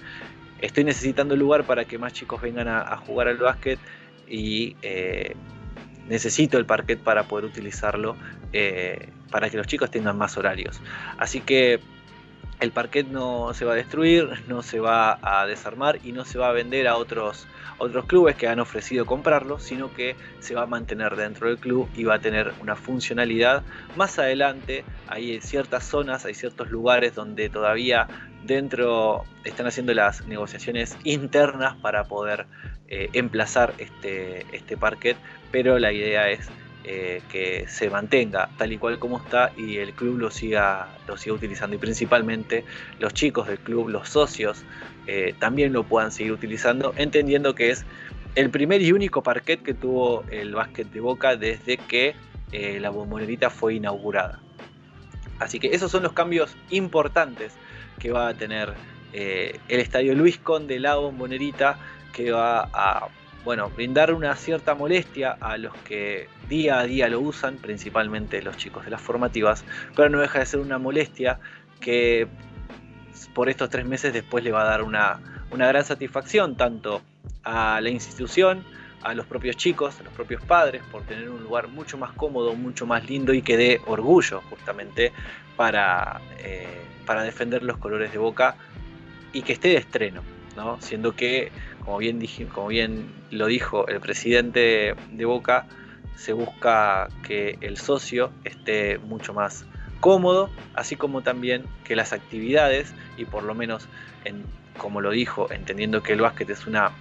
estoy necesitando lugar para que más chicos vengan a, jugar al básquet y eh, necesito el parquet para poder utilizarlo eh, para que los chicos tengan más horarios. Así que el parquet no se va a destruir, no se va a desarmar y no se va a vender a otros, otros clubes que han ofrecido comprarlo, sino que se va a mantener dentro del club y va a tener una funcionalidad. Más adelante hay ciertas zonas, hay ciertos lugares donde todavía dentro están haciendo las negociaciones internas para poder eh, emplazar este, este parquet, pero la idea es eh, que se mantenga tal y cual como está y el club lo siga, lo siga utilizando y principalmente los chicos del club, los socios, eh, también lo puedan seguir utilizando, entendiendo que es el primer y único parquet que tuvo el básquet de Boca desde que eh, la bombonerita fue inaugurada. Así que esos son los cambios importantes que va a tener el estadio Luis Conde, la bombonerita, que va a bueno, brindar una cierta molestia a los que día a día lo usan, principalmente los chicos de las formativas, pero no deja de ser una molestia que por estos tres meses después le va a dar una, gran satisfacción tanto a la institución, a los propios chicos, a los propios padres, por tener un lugar mucho más cómodo, mucho más lindo y que dé orgullo justamente para, eh, para defender los colores de Boca y que esté de estreno, ¿no? siendo que como bien, como bien lo dijo el presidente de Boca, se busca que el socio esté mucho más cómodo, así como también que las actividades, y por lo menos, como lo dijo, entendiendo que el básquet es una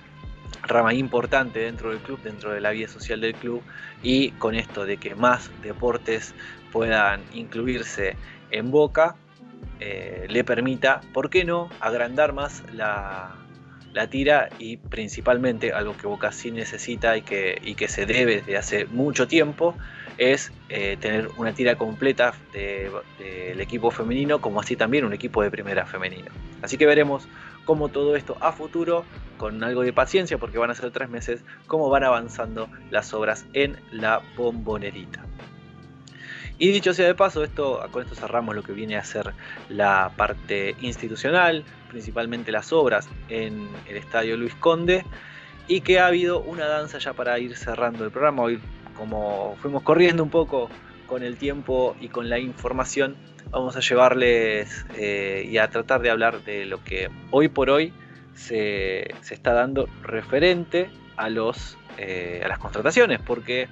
rama importante dentro del club, dentro de la vida social del club, y con esto de que más deportes puedan incluirse en Boca, eh, le permita, ¿por qué no?, agrandar más la, la tira y principalmente algo que Boca sí necesita y que, y que se debe desde hace mucho tiempo es eh, tener una tira completa del equipo femenino como así también un equipo de primera femenino. Así que veremos cómo todo esto a futuro, con algo de paciencia porque van a ser tres meses, cómo van avanzando las obras en la bombonerita. Y dicho sea de paso, esto, con esto cerramos lo que viene a ser la parte institucional, principalmente las obras en el Estadio Luis Conde, y que ha habido una danza ya para ir cerrando el programa. Hoy, como fuimos corriendo un poco con el tiempo y con la información, vamos a llevarles eh, y a tratar de hablar de lo que hoy por hoy se, está dando referente a, los, eh, a las contrataciones, porque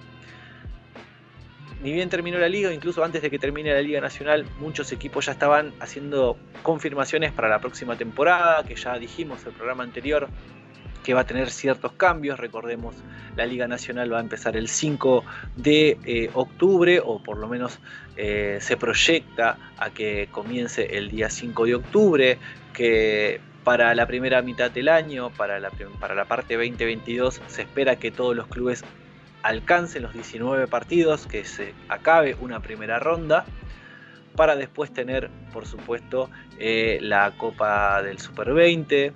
ni bien terminó la liga, incluso antes de que termine la liga nacional, muchos equipos ya estaban haciendo confirmaciones para la próxima temporada, que ya dijimos en el programa anterior que va a tener ciertos cambios. Recordemos, la Liga Nacional va a empezar el 5 de eh, octubre, o por lo menos eh, se proyecta a que comience el día 5 de octubre, que para la primera mitad del año, para la, para la parte 2022, se espera que todos los clubes alcancen los 19 partidos, que se acabe una primera ronda, para después tener, por supuesto, eh, la Copa del Super 20,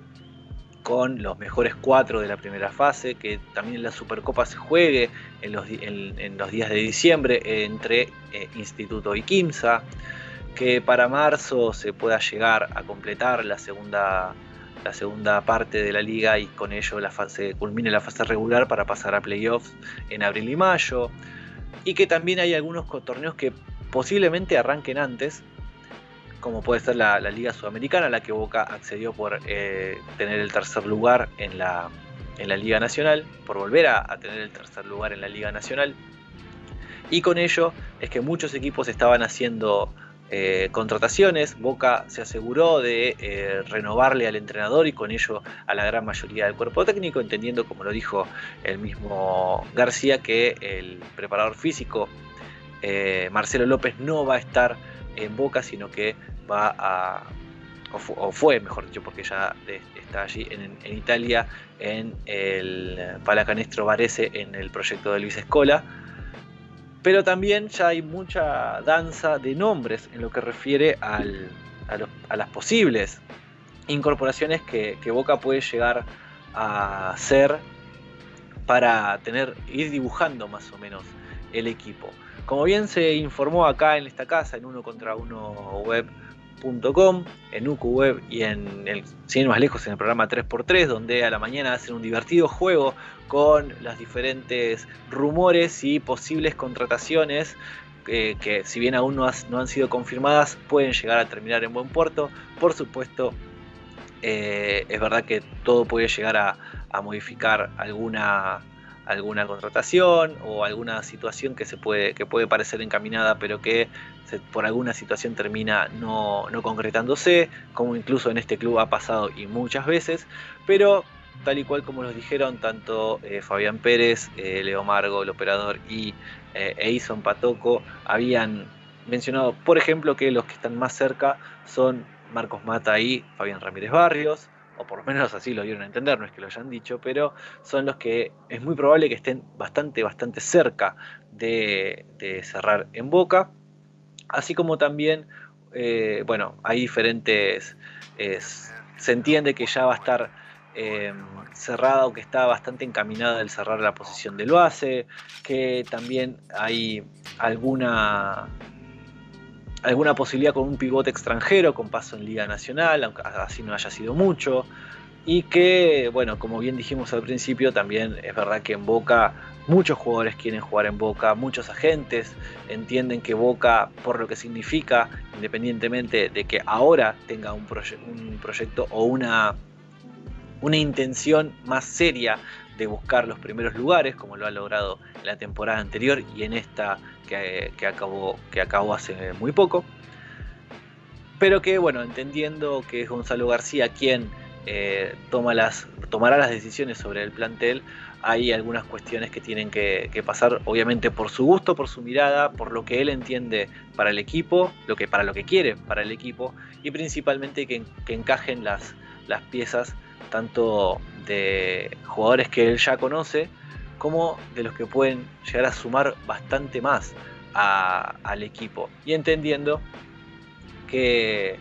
con los mejores cuatro de la primera fase, que también la Supercopa se juegue en los, días de diciembre entre eh, Instituto y Quimsa, que para marzo se pueda llegar a completar la segunda la segunda parte de la liga y con ello la culmine la fase regular para pasar a playoffs en abril y mayo. Y que también hay algunos torneos que posiblemente arranquen antes, como puede ser la, Liga Sudamericana, a la que Boca accedió por eh, tener el tercer lugar en la, en la Liga Nacional, por volver a tener el tercer lugar en la Liga Nacional. Y con ello es que muchos equipos estaban haciendo eh, contrataciones. Boca se aseguró de eh, renovarle al entrenador y con ello a la gran mayoría del cuerpo técnico, entendiendo, como lo dijo el mismo García, que el preparador físico eh, Marcelo López no va a estar en Boca, sino que va a, o, fue, mejor dicho, porque ya está allí en, en Italia, en el Palacanestro Varese, en el proyecto de Luis Escola pero también ya hay mucha danza de nombres en lo que refiere a, las posibles incorporaciones que, Boca puede llegar a hacer para tener, ir dibujando más o menos el equipo. Como bien se informó acá en esta casa, en uno contra uno web en UQWeb y en el, sin más lejos en el programa 3x3, donde a la mañana hacen un divertido juego con los diferentes rumores y posibles contrataciones eh, que si bien aún no, no, han sido confirmadas, pueden llegar a terminar en buen puerto. Por supuesto, eh, es verdad que todo puede llegar a, modificar alguna, alguna contratación o alguna situación que, se puede, que puede parecer encaminada, pero que por alguna situación termina no, no, concretándose, como incluso en este club ha pasado y muchas veces, pero tal y cual como nos dijeron tanto eh, Fabián Pérez, eh, Leo Margo, el operador, y eh, Eison Patoco, habían mencionado, por ejemplo, que los que están más cerca son Marcos Mata y Fabián Ramírez Barrios, o por lo menos así lo dieron a entender, no es que lo hayan dicho, pero son los que es muy probable que estén bastante, bastante cerca de, cerrar en boca, así como también, bueno, hay diferentes, se entiende que ya va a estar eh, cerrada o que está bastante encaminada el cerrar la posición del base, que también hay alguna alguna posibilidad con un pivote extranjero con paso en Liga Nacional, aunque así no haya sido mucho, y que, bueno, como bien dijimos al principio, también es verdad que en Boca muchos jugadores quieren jugar en Boca, muchos agentes entienden que Boca, por lo que significa, independientemente de que ahora tenga un, proyecto o una una intención más seria de buscar los primeros lugares, como lo ha logrado en la temporada anterior y en esta que, acabó, que acabó hace muy poco. Pero que, bueno, entendiendo que es Gonzalo García quien eh, toma las, tomará las decisiones sobre el plantel, hay algunas cuestiones que tienen que, pasar, obviamente por su gusto, por su mirada, por lo que él entiende para el equipo, lo que, para lo que quiere para el equipo y principalmente que, que encajen las, las piezas tanto de jugadores que él ya conoce, como de los que pueden llegar a sumar bastante más al equipo. Y entendiendo que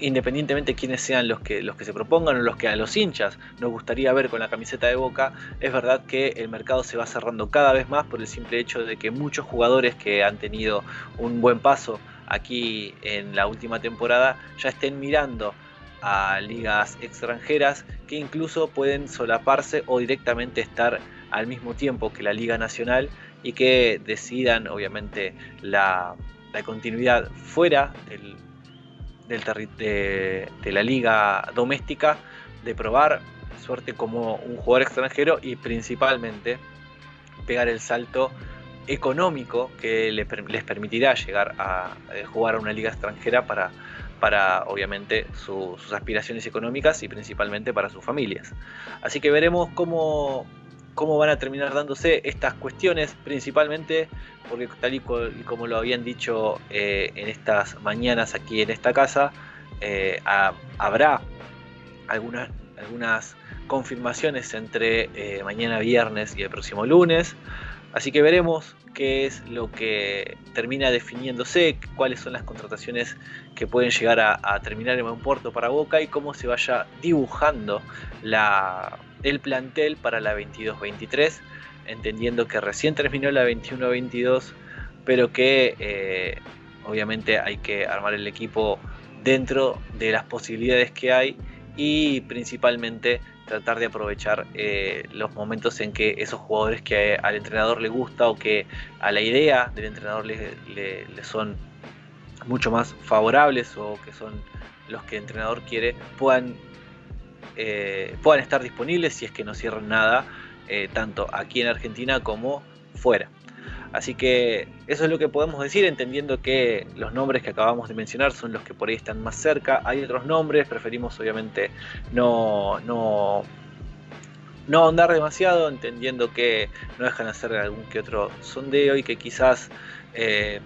independientemente de quiénes sean los que, los que se propongan o los que a los hinchas nos gustaría ver con la camiseta de Boca, es verdad que el mercado se va cerrando cada vez más por el simple hecho de que muchos jugadores que han tenido un buen paso aquí en la última temporada ya estén mirando a ligas extranjeras que incluso pueden solaparse o directamente estar al mismo tiempo que la Liga Nacional y que decidan obviamente la, continuidad fuera del, de, de la liga doméstica de probar suerte como un jugador extranjero y principalmente pegar el salto económico que les permitirá llegar a jugar a una liga extranjera para para obviamente sus aspiraciones económicas y principalmente para sus familias. Así que veremos cómo, cómo van a terminar dándose estas cuestiones, principalmente porque tal y, como lo habían dicho eh, en estas mañanas aquí en esta casa, eh, habrá algunas, algunas confirmaciones entre eh, mañana viernes y el próximo lunes. Así que veremos qué es lo que termina definiéndose, cuáles son las contrataciones que pueden llegar a, terminar en buen puerto para Boca y cómo se vaya dibujando el plantel para la 22-23, entendiendo que recién terminó la 21-22, pero que eh, obviamente hay que armar el equipo dentro de las posibilidades que hay y principalmente tratar de aprovechar eh, los momentos en que esos jugadores que al entrenador le gusta o que a la idea del entrenador le, son mucho más favorables o que son los que el entrenador quiere puedan, eh, puedan estar disponibles si es que no cierran nada, eh, tanto aquí en Argentina como fuera. Así que eso es lo que podemos decir, entendiendo que los nombres que acabamos de mencionar son los que por ahí están más cerca. Hay otros nombres, preferimos obviamente no, no, no ahondar demasiado, entendiendo que no dejan hacer algún que otro sondeo y que quizás eh,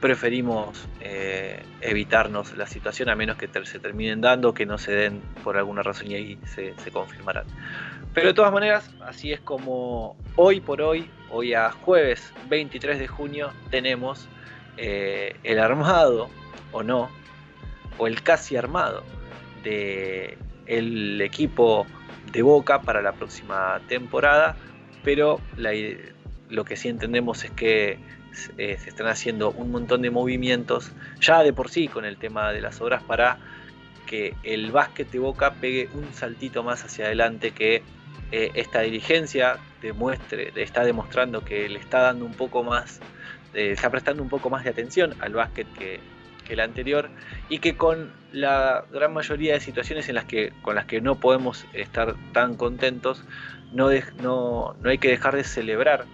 preferimos eh, evitarnos la situación a menos que se terminen dando, que no se den por alguna razón y ahí se, se confirmarán. Pero de todas maneras, así es como hoy por hoy, hoy a jueves 23 de junio, tenemos eh, el armado, o no, o el casi armado de equipo de Boca para la próxima temporada, pero lo que sí entendemos es que eh, se están haciendo un montón de movimientos ya de por sí con el tema de las obras para que el básquet de Boca pegue un saltito más hacia adelante que eh, esta dirigencia demuestre, está demostrando que le está dando un poco más eh, está prestando un poco más de atención al básquet que, el anterior y que con la gran mayoría de situaciones en las que, con las que no podemos estar tan contentos, no, hay que dejar de celebrar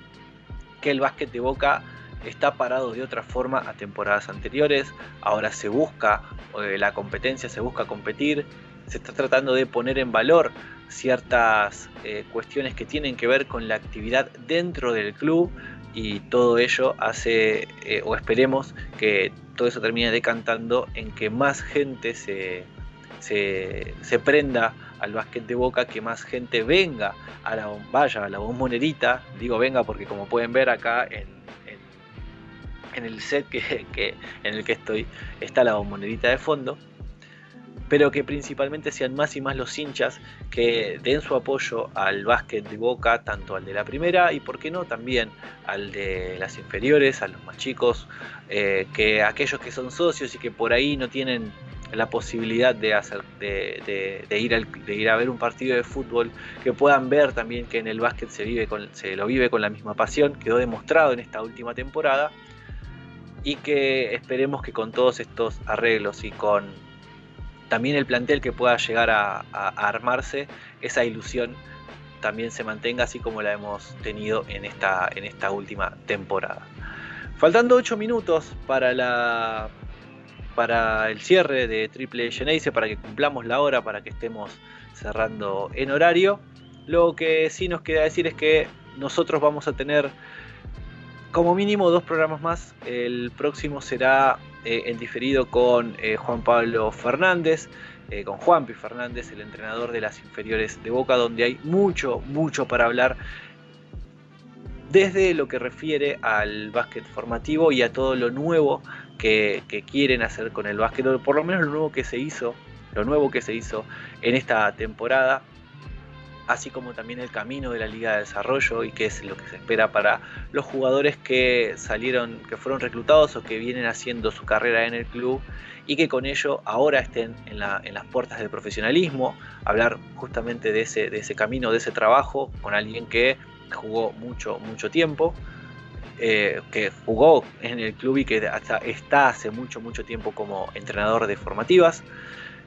que el básquet de Boca está parado de otra forma a temporadas anteriores, ahora se busca eh, la competencia, se busca competir, se está tratando de poner en valor ciertas eh, cuestiones que tienen que ver con la actividad dentro del club y todo ello hace, eh, o esperemos que todo eso termine decantando en que más gente se, se, prenda al básquet de boca, que más gente venga a la vaya a la bombonerita, digo venga porque como pueden ver acá en, en, el set que, que, en el que estoy está la bombonerita de fondo pero que principalmente sean más y más los hinchas que den su apoyo al básquet de Boca, tanto al de la primera y, por qué no, también al de las inferiores, a los más chicos, eh, que aquellos que son socios y que por ahí no tienen la posibilidad de, hacer, de, ir a ver un partido de fútbol, que puedan ver también que en el básquet se, vive con, se lo vive con la misma pasión, quedó demostrado en esta última temporada, y que esperemos que con todos estos arreglos y con también el plantel que pueda llegar a, armarse, esa ilusión también se mantenga así como la hemos tenido en esta, última temporada. Faltando 8 minutos para el cierre de Triple Geneise, para que cumplamos la hora, para que estemos cerrando en horario, lo que sí nos queda decir es que nosotros vamos a tener como mínimo dos programas más. El próximo será eh, en diferido con eh, Juan Pablo Fernández, eh, con Juanpi Fernández, el entrenador de las inferiores de Boca, donde hay mucho, mucho para hablar desde lo que refiere al básquet formativo y a todo lo nuevo que, que quieren hacer con el básquet, o por lo menos lo nuevo que se hizo, lo nuevo que se hizo en esta temporada así como también el camino de la Liga de Desarrollo y qué es lo que se espera para los jugadores que salieron, que fueron reclutados o que vienen haciendo su carrera en el club y que con ello ahora estén en, las puertas del profesionalismo, hablar justamente de ese, camino, de ese trabajo con alguien que jugó mucho, mucho tiempo. Eh, que jugó en el club y que hasta está hace mucho, mucho tiempo como entrenador de formativas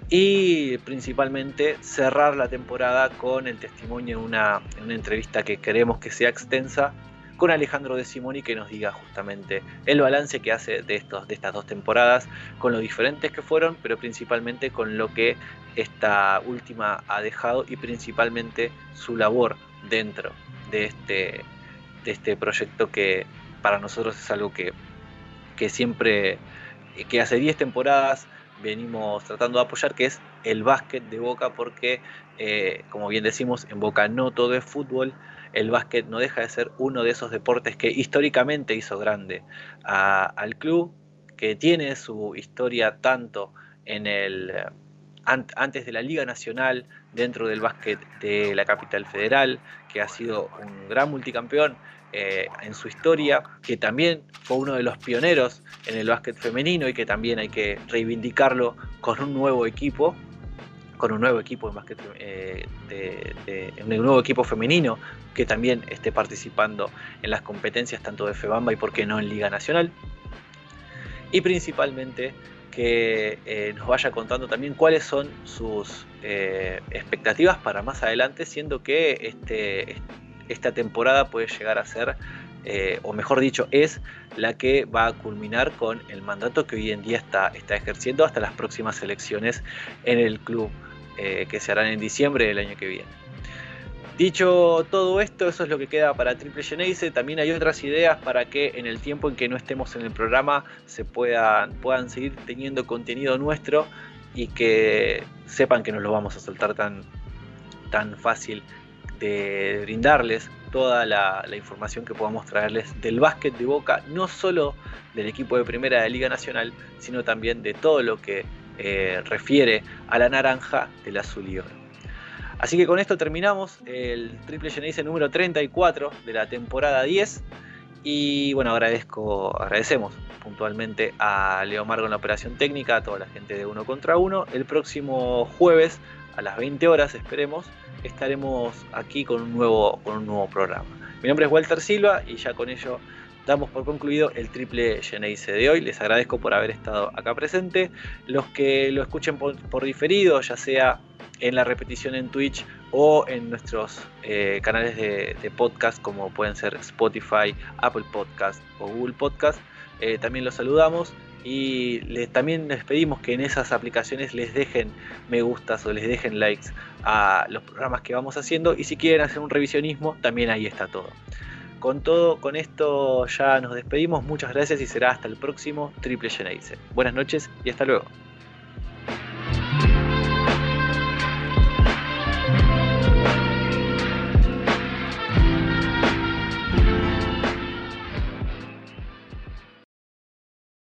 y principalmente cerrar la temporada con el testimonio en una, entrevista que queremos que sea extensa con Alejandro De Simoni que nos diga justamente el balance que hace de, estos, de estas dos temporadas, con lo diferentes que fueron, pero principalmente con lo que esta última ha dejado y principalmente su labor dentro de este, de este proyecto que para nosotros es algo que, que siempre, que hace 10 temporadas venimos tratando de apoyar, que es el básquet de Boca, porque, eh, como bien decimos, en Boca no todo es fútbol, el básquet no deja de ser uno de esos deportes que históricamente hizo grande al club, que tiene su historia tanto en el antes de la Liga Nacional, dentro del básquet de la capital federal, que ha sido un gran multicampeón eh, en su historia, que también fue uno de los pioneros en el básquet femenino y que también hay que reivindicarlo con un nuevo equipo, con un nuevo equipo en básquet, eh, de, un nuevo equipo femenino que también esté participando en las competencias tanto de FEBAMBA y por qué no en Liga Nacional. Y principalmente que eh, nos vaya contando también cuáles son sus expectativas para más adelante, siendo que este, esta temporada puede llegar a ser, eh, o mejor dicho, es la que va a culminar con el mandato que hoy en día está, está ejerciendo hasta las próximas elecciones en el club eh, que se harán en diciembre del año que viene. Dicho todo esto, eso es lo que queda para Triple Geneise. También hay otras ideas para que en el tiempo en que no estemos en el programa se puedan, puedan seguir teniendo contenido nuestro y que sepan que no lo vamos a soltar tan, tan fácil de brindarles toda la, información que podamos traerles del básquet de Boca, no solo del equipo de primera de Liga Nacional, sino también de todo lo que eh, refiere a la naranja del azul y. Así que con esto terminamos el Triple Genesis número 34 de la temporada 10. Y bueno, agradezco, agradecemos puntualmente a Leo Margo en la operación técnica, a toda la gente de uno contra uno. El próximo jueves a las 20 horas, esperemos, estaremos aquí con un nuevo, con un nuevo programa. Mi nombre es Walter Silva y ya con ello damos por concluido el triple Geneise de hoy. Les agradezco por haber estado acá presente. Los que lo escuchen por, diferido, ya sea en la repetición en Twitch o en nuestros eh, canales de, podcast como pueden ser Spotify, Apple Podcast o Google Podcast, eh, también los saludamos y también les pedimos que en esas aplicaciones les dejen me gustas o les dejen likes a los programas que vamos haciendo y si quieren hacer un revisionismo también ahí está todo. Con todo, con esto ya nos despedimos, muchas gracias y será hasta el próximo Triple Geneise. Buenas noches y hasta luego.